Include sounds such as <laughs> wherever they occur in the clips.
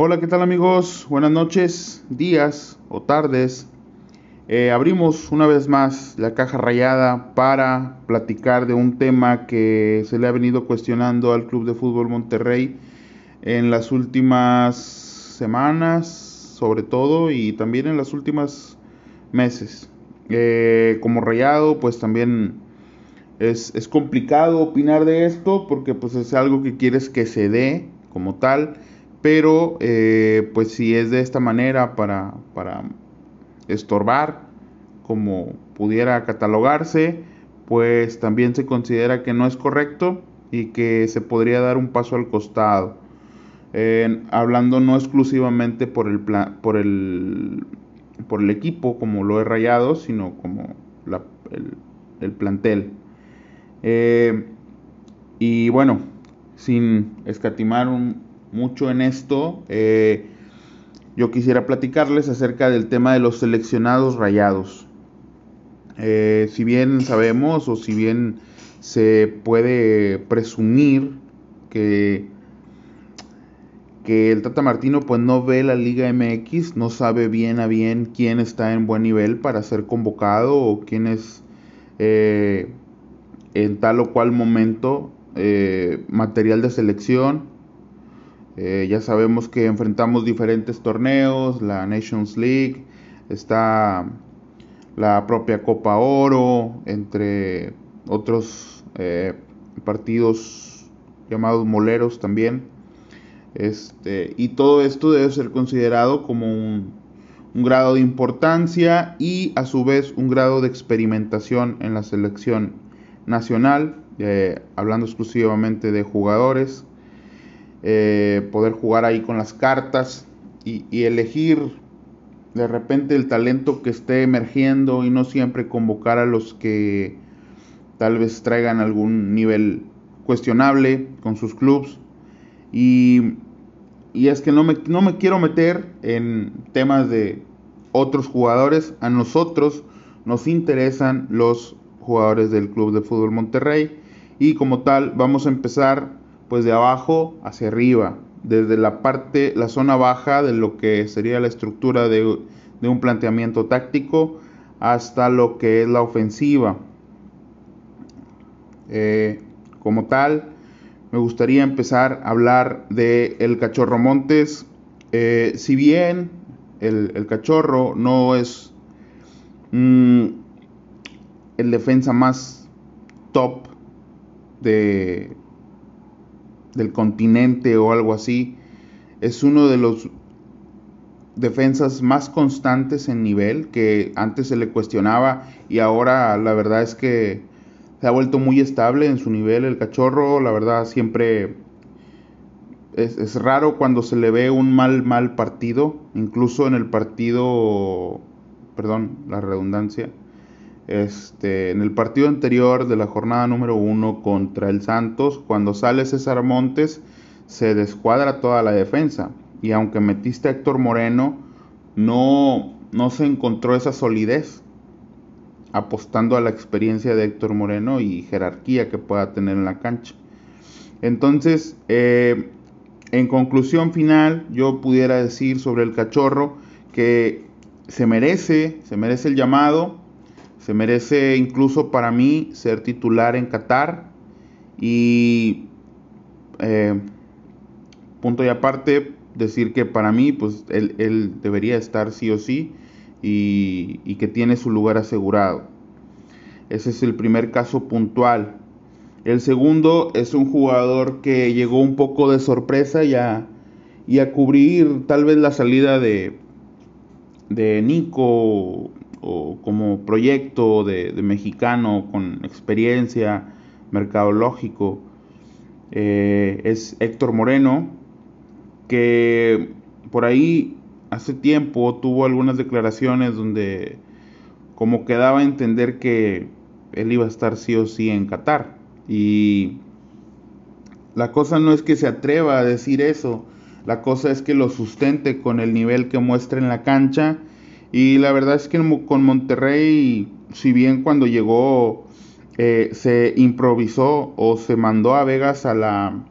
Hola, ¿qué tal amigos? Buenas noches, días o tardes. Eh, abrimos una vez más la caja rayada para platicar de un tema que se le ha venido cuestionando al Club de Fútbol Monterrey en las últimas semanas, sobre todo, y también en las últimas meses. Eh, como rayado, pues también es, es, complicado opinar de esto porque pues es algo que quieres que se dé como tal, pero eh, pues si es de esta manera para, para estorbar, como pudiera catalogarse, pues también se considera que no es correcto y que se podría dar un paso al costado. hablando no exclusivamente por el, por el por el equipo como lo he rayado, sino como el, plantel. Eh, y bueno, sin escatimar mucho en esto, eh, yo quisiera platicarles acerca del tema de los seleccionados rayados. Eh, si bien sabemos o si bien se puede presumir que que el Tata Martino pues no ve la Liga MX, no sabe bien a bien quién está en buen nivel para ser convocado o quién es eh, en tal o cual momento material de selección. Eh, ya sabemos que enfrentamos diferentes torneos, la Nations League, está la propia Copa Oro, entre otros partidos llamados moleros también. Este, y todo esto debe ser considerado como un, grado de importancia y a su vez un grado de experimentación en la selección nacional, eh, hablando exclusivamente de jugadores, eh, poder jugar ahí con las cartas y, y, elegir de repente el talento que esté emergiendo y no siempre convocar a los que tal vez traigan algún nivel cuestionable con sus clubes y y es que no me, no me quiero meter en temas de otros jugadores. A nosotros nos interesan los jugadores del Club de Fútbol Monterrey. Y como tal, vamos a empezar pues de abajo hacia arriba. Desde la parte, la zona baja de lo que sería la estructura de, un planteamiento táctico hasta lo que es la ofensiva. Eh, como tal, me gustaría empezar a hablar de el cachorro Montes. Eh, si bien el, cachorro no es mm, el defensa más top de, del continente o algo así, es uno de los defensas más constantes en nivel que antes se le cuestionaba y ahora la verdad es que se ha vuelto muy estable en su nivel el cachorro, la verdad siempre es, raro cuando se le ve un mal, mal partido, incluso en el partido, perdón, la redundancia, este, en el partido anterior de la jornada número uno contra el Santos, cuando sale César Montes, se descuadra toda la defensa. Y aunque metiste a Héctor Moreno, no, no se encontró esa solidez apostando a la experiencia de Héctor Moreno y jerarquía que pueda tener en la cancha. Entonces, eh, en conclusión final, yo pudiera decir sobre el cachorro que se merece, se merece el llamado, se merece incluso para mí ser titular en Qatar y eh, punto y aparte decir que para mí pues él, él debería estar sí o sí y, que tiene su lugar asegurado. Ese es el primer caso puntual. El segundo es un jugador que llegó un poco de sorpresa y a, y a cubrir tal vez la salida de, de Nico o, como proyecto de, mexicano con experiencia mercadológico. Eh, es Héctor Moreno, que por ahí hace tiempo tuvo algunas declaraciones donde como quedaba a entender que él iba a estar sí o sí en Qatar. Y la cosa no es que se atreva a decir eso, la cosa es que lo sustente con el nivel que muestra en la cancha. Y la verdad es que con Monterrey, si bien cuando llegó eh, se improvisó o se mandó a Vegas a la,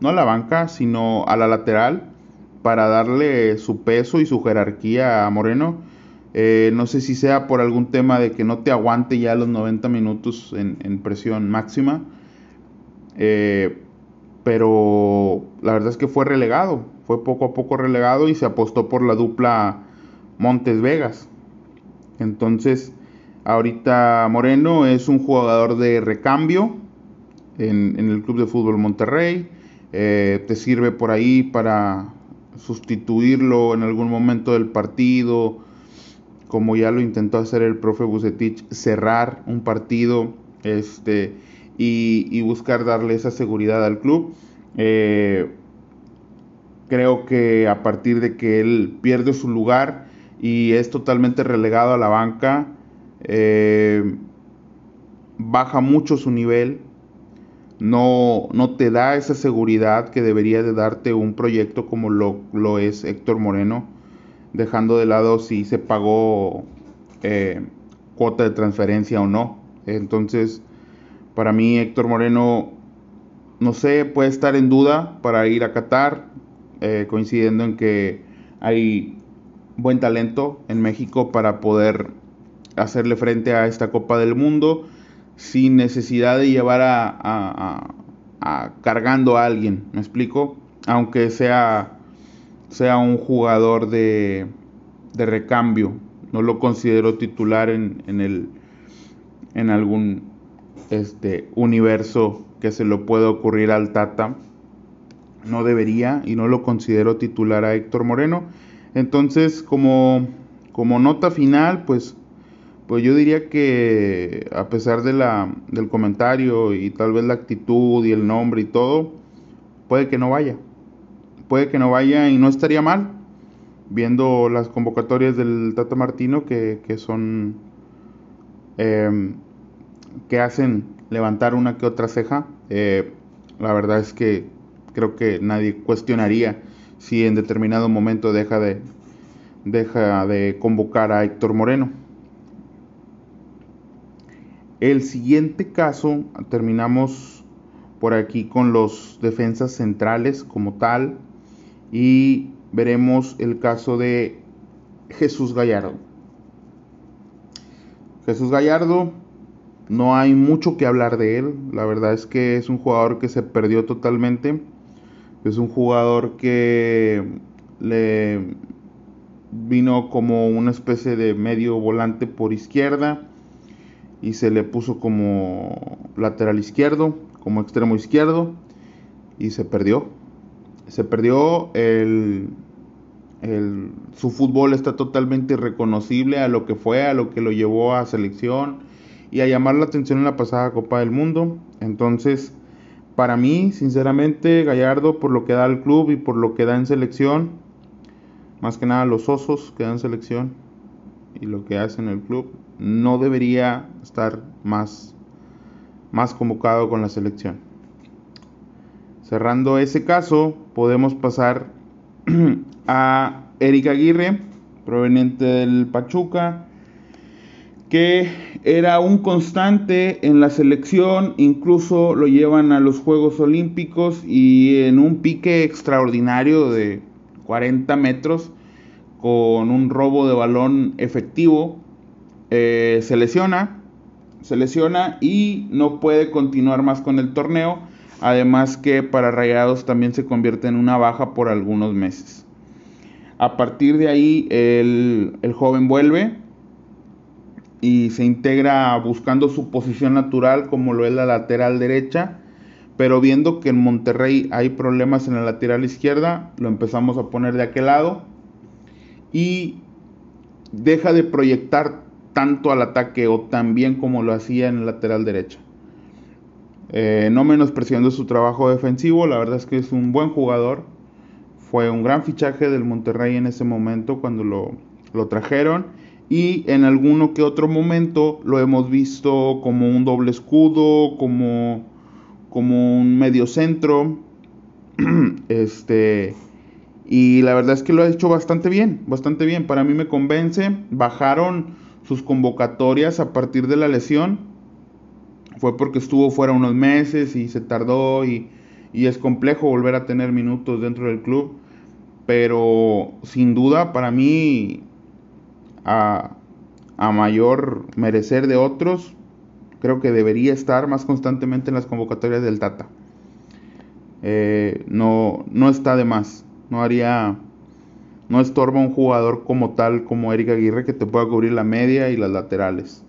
no a la banca, sino a la lateral, para darle su peso y su jerarquía a Moreno. Eh, no sé si sea por algún tema de que no te aguante ya los 90 minutos en, presión máxima. Eh, pero la verdad es que fue relegado, fue poco a poco relegado y se apostó por la dupla Montes Vegas. Entonces, ahorita Moreno es un jugador de recambio en, el Club de Fútbol Monterrey. Eh, te sirve por ahí para sustituirlo en algún momento del partido, como ya lo intentó hacer el profe Bucetich, cerrar un partido este, y, buscar darle esa seguridad al club. Eh, creo que a partir de que él pierde su lugar y es totalmente relegado a la banca, eh, baja mucho su nivel, no, no te da esa seguridad que debería de darte un proyecto como lo, lo es Héctor Moreno, dejando de lado si se pagó eh, cuota de transferencia o no. Entonces, para mí Héctor Moreno, no sé, puede estar en duda para ir a Qatar, eh, coincidiendo en que hay buen talento en México para poder hacerle frente a esta Copa del Mundo sin necesidad de llevar a, cargando a alguien, ¿me explico? Aunque sea, sea un jugador de, de recambio, no lo considero titular en, en, el, en algún este, universo que se lo pueda ocurrir al Tata. No debería y no lo considero titular a Héctor Moreno. Entonces, como, nota final, pues pues yo diría que a pesar de la, del comentario y tal vez la actitud y el nombre y todo, puede que no vaya. Puede que no vaya y no estaría mal, viendo las convocatorias del Tata Martino que, son, em, que hacen levantar una que otra ceja. Eh, la verdad es que creo que nadie cuestionaría si en determinado momento deja de, deja de convocar a Héctor Moreno. El siguiente caso, terminamos por aquí con los defensas centrales como tal y veremos el caso de Jesús Gallardo. Jesús Gallardo, no hay mucho que hablar de él, la verdad es que es un jugador que se perdió totalmente, es un jugador que le vino como una especie de medio volante por izquierda, y se le puso como lateral izquierdo, como extremo izquierdo y se perdió. Se perdió el, su fútbol está totalmente irreconocible a lo que fue, a lo que lo llevó a selección y a llamar la atención en la pasada Copa del Mundo. Entonces, para mí, sinceramente, Gallardo por lo que da al club y por lo que da en selección, más que nada los osos que dan selección y lo que hace en el club, no debería estar más, más convocado con la selección. Cerrando ese caso, podemos pasar <clears throat> a Eric Aguirre, proveniente del Pachuca, que era un constante en la selección, incluso lo llevan a los Juegos Olímpicos y en un pique extraordinario de 40 metros con un robo de balón efectivo eh, se lesiona, se lesiona y no puede continuar más con el torneo. Además que para Rayados también se convierte en una baja por algunos meses. A partir de ahí el, el joven vuelve y se integra buscando su posición natural como lo es la lateral derecha. Pero viendo que en Monterrey hay problemas en la lateral izquierda, lo empezamos a poner de aquel lado. Y deja de proyectar tanto al ataque o tan bien como lo hacía en el lateral derecho. Eh, no menospreciando su trabajo defensivo, la verdad es que es un buen jugador. Fue un gran fichaje del Monterrey en ese momento cuando lo, lo trajeron. Y en alguno que otro momento lo hemos visto como un doble escudo, como, como un medio centro. <clears throat> este, y la verdad es que lo ha hecho bastante bien, bastante bien. Para mí me convence. Bajaron sus convocatorias a partir de la lesión fue porque estuvo fuera unos meses y se tardó y, es complejo volver a tener minutos dentro del club. pero sin duda para mí a, mayor merecer de otros, creo que debería estar más constantemente en las convocatorias del Tata. Eh, no, no está de más, no haría, no estorba un jugador como tal como Eric Aguirre que te pueda cubrir la media y las laterales.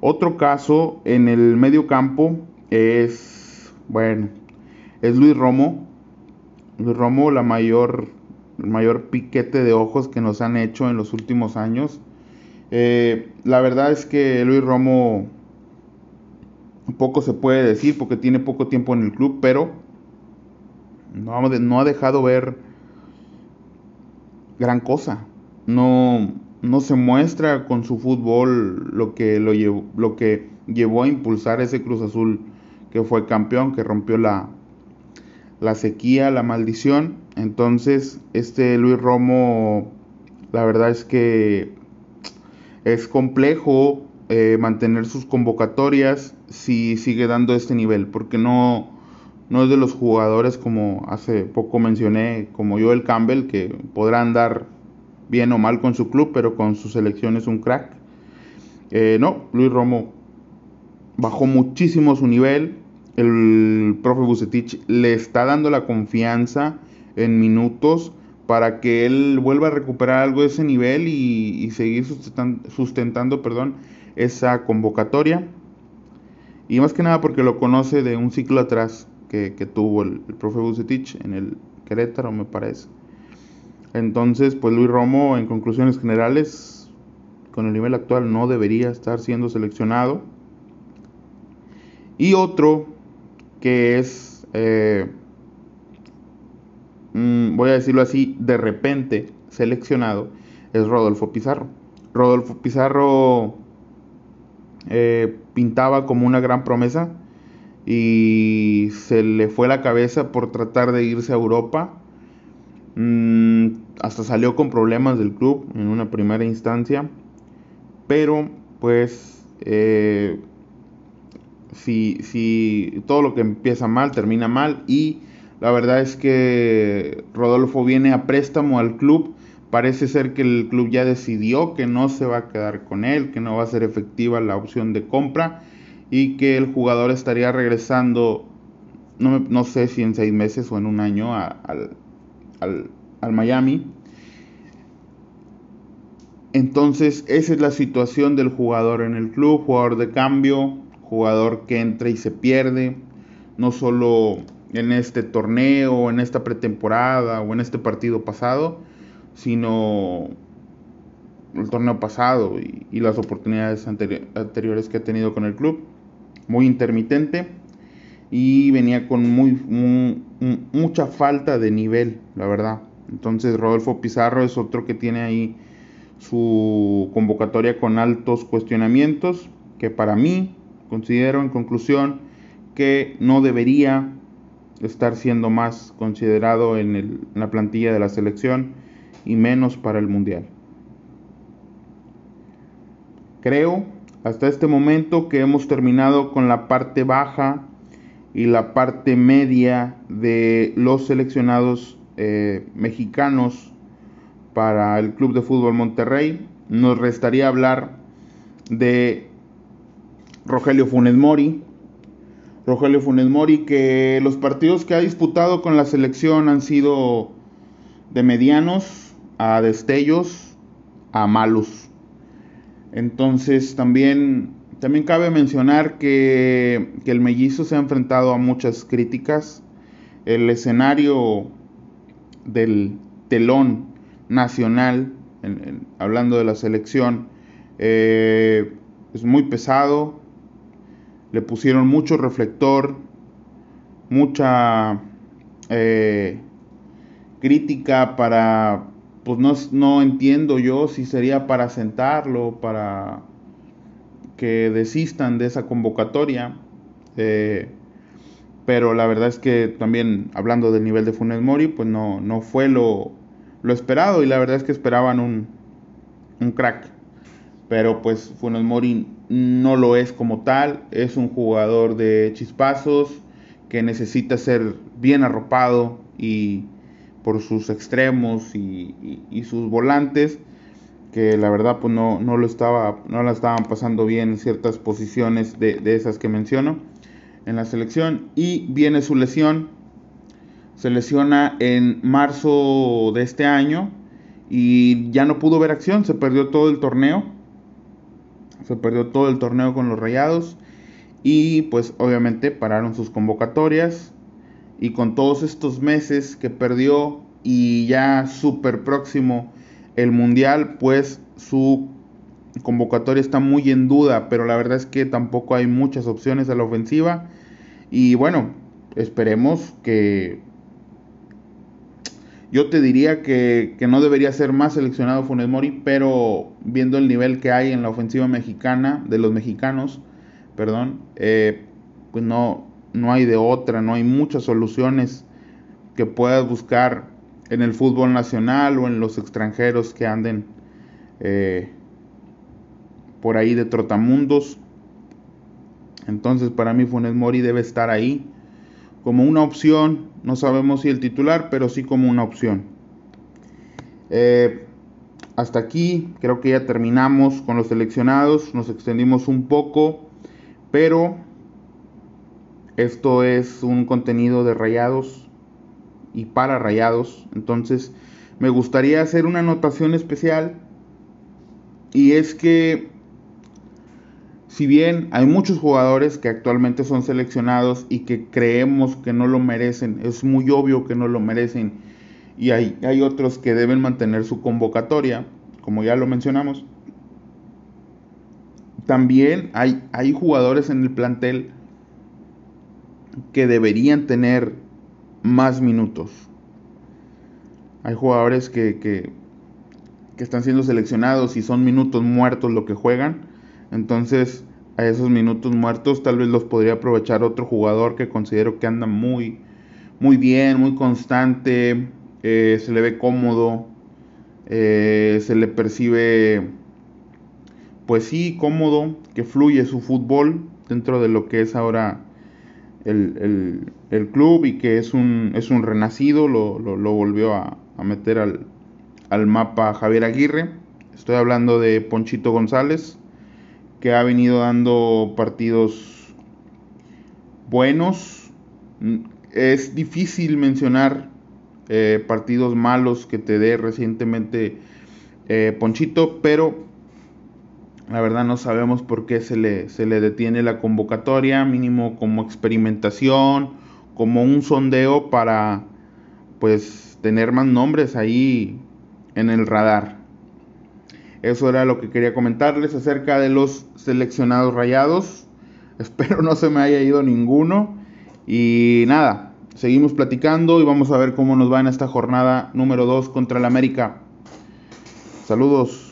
Otro caso en el medio campo es, bueno, es Luis Romo. Luis Romo, la mayor, el mayor piquete de ojos que nos han hecho en los últimos años. Eh, la verdad es que Luis Romo poco se puede decir porque tiene poco tiempo en el club, pero no, no ha dejado ver gran cosa. No, se muestra con su fútbol lo que, lo, llevó, a impulsar ese Cruz Azul que fue campeón, que rompió la sequía, la maldición. Entonces, este Luis Romo, la verdad es que es complejo eh, mantener sus convocatorias si sigue dando este nivel, porque no, no es de los jugadores como hace poco mencioné, como Joel Campbell, que podrá andar bien o mal con su club, pero con su selección es un crack. Eh, no, Luis Romo bajó muchísimo su nivel. El profe Bucetich le está dando la confianza en minutos para que él vuelva a recuperar algo de ese nivel y, seguir sustentando, perdón, esa convocatoria. Y más que nada porque lo conoce de un ciclo atrás que, tuvo el, el profe Bucetich en el Querétaro, me parece. Entonces, pues Luis Romo, en conclusiones generales, con el nivel actual no debería estar siendo seleccionado. Y otro que es, eh, mm, voy a decirlo así, de repente seleccionado, es Rodolfo Pizarro. Rodolfo Pizarro eh, pintaba como una gran promesa y se le fue la cabeza por tratar de irse a Europa Mm, hasta salió con problemas del club en una primera instancia. Pero pues eh, si, si todo lo que empieza mal termina mal y la verdad es que Rodolfo viene a préstamo al club. Parece ser que el club ya decidió que no se va a quedar con él, que no va a ser efectiva la opción de compra y que el jugador estaría regresando, no, no sé si en seis meses o en un año, al, al, Miami. Entonces, esa es la situación del jugador en el club, jugador de cambio, jugador que entra y se pierde, no solo en este torneo, en esta pretemporada o en este partido pasado, sino el torneo pasado y, las oportunidades anteriores que ha tenido con el club. Muy intermitente y venía con mucha falta de nivel, la verdad. Entonces Rodolfo Pizarro es otro que tiene ahí su convocatoria con altos cuestionamientos, que para mí considero en conclusión que no debería estar siendo más considerado en, la plantilla de la selección y menos para el Mundial. Creo hasta este momento que hemos terminado con la parte baja y la parte media de los seleccionados eh, mexicanos para el Club de Fútbol Monterrey. Nos restaría hablar de Rogelio Funes Mori. Rogelio Funes Mori que los partidos que ha disputado con la selección han sido de medianos a destellos a malos. Entonces también también cabe mencionar que, el mellizo se ha enfrentado a muchas críticas. El escenario del telón nacional, hablando de la selección, eh, es muy pesado. Le pusieron mucho reflector, mucha eh, crítica para, pues no, no entiendo yo si sería para sentarlo, para que desistan de esa convocatoria. Eh, pero la verdad es que también hablando del nivel de Funes Mori, pues no, no fue lo, lo esperado y la verdad es que esperaban un, un crack. Pero pues Funes Mori no lo es como tal, es un jugador de chispazos que necesita ser bien arropado y por sus extremos y, sus volantes, que la verdad pues no, no, lo estaba, no la estaban pasando bien en ciertas posiciones de, de esas que menciono en la selección. Y viene su lesión, se lesiona en marzo de este año y ya no pudo ver acción, se perdió todo el torneo, se perdió todo el torneo con los Rayados y pues obviamente pararon sus convocatorias y con todos estos meses que perdió y ya súper próximo el mundial, pues su convocatoria está muy en duda, pero la verdad es que tampoco hay muchas opciones a la ofensiva y bueno, esperemos que yo te diría que, no debería ser más seleccionado Funes Mori, pero viendo el nivel que hay en la ofensiva mexicana, de los mexicanos, perdón, eh, pues no, no hay de otra, no hay muchas soluciones que puedas buscar en el fútbol nacional o en los extranjeros que anden eh, por ahí de trotamundos. Entonces para mí Funes Mori debe estar ahí como una opción, no sabemos si el titular, pero sí como una opción. Eh, hasta aquí creo que ya terminamos con los seleccionados, nos extendimos un poco, pero esto es un contenido de rayados y para rayados. Entonces me gustaría hacer una anotación especial. Y es que si bien hay muchos jugadores que actualmente son seleccionados y que creemos que no lo merecen, es muy obvio que no lo merecen. Y hay, hay otros que deben mantener su convocatoria, como ya lo mencionamos. También hay, hay jugadores en el plantel que deberían tener más minutos. Hay jugadores que, que, están siendo seleccionados y son minutos muertos lo que juegan. Entonces, a esos minutos muertos tal vez los podría aprovechar otro jugador que considero que anda muy, muy bien, muy constante, eh, se le ve cómodo, eh, se le percibe, pues sí, cómodo, que fluye su fútbol dentro de lo que es ahora el, club y que es un, es un renacido, lo, volvió a, meter al, al, mapa Javier Aguirre. Estoy hablando de Ponchito González, que ha venido dando partidos buenos. Es difícil mencionar eh, partidos malos que te dé recientemente eh, Ponchito, pero la verdad no sabemos por qué se le, se le detiene la convocatoria, mínimo como experimentación, como un sondeo para pues tener más nombres ahí en el radar. Eso era lo que quería comentarles acerca de los seleccionados rayados. <laughs> Espero no se me haya ido ninguno. Y nada, seguimos platicando y vamos a ver cómo nos va en esta jornada número 2 contra el América. Saludos.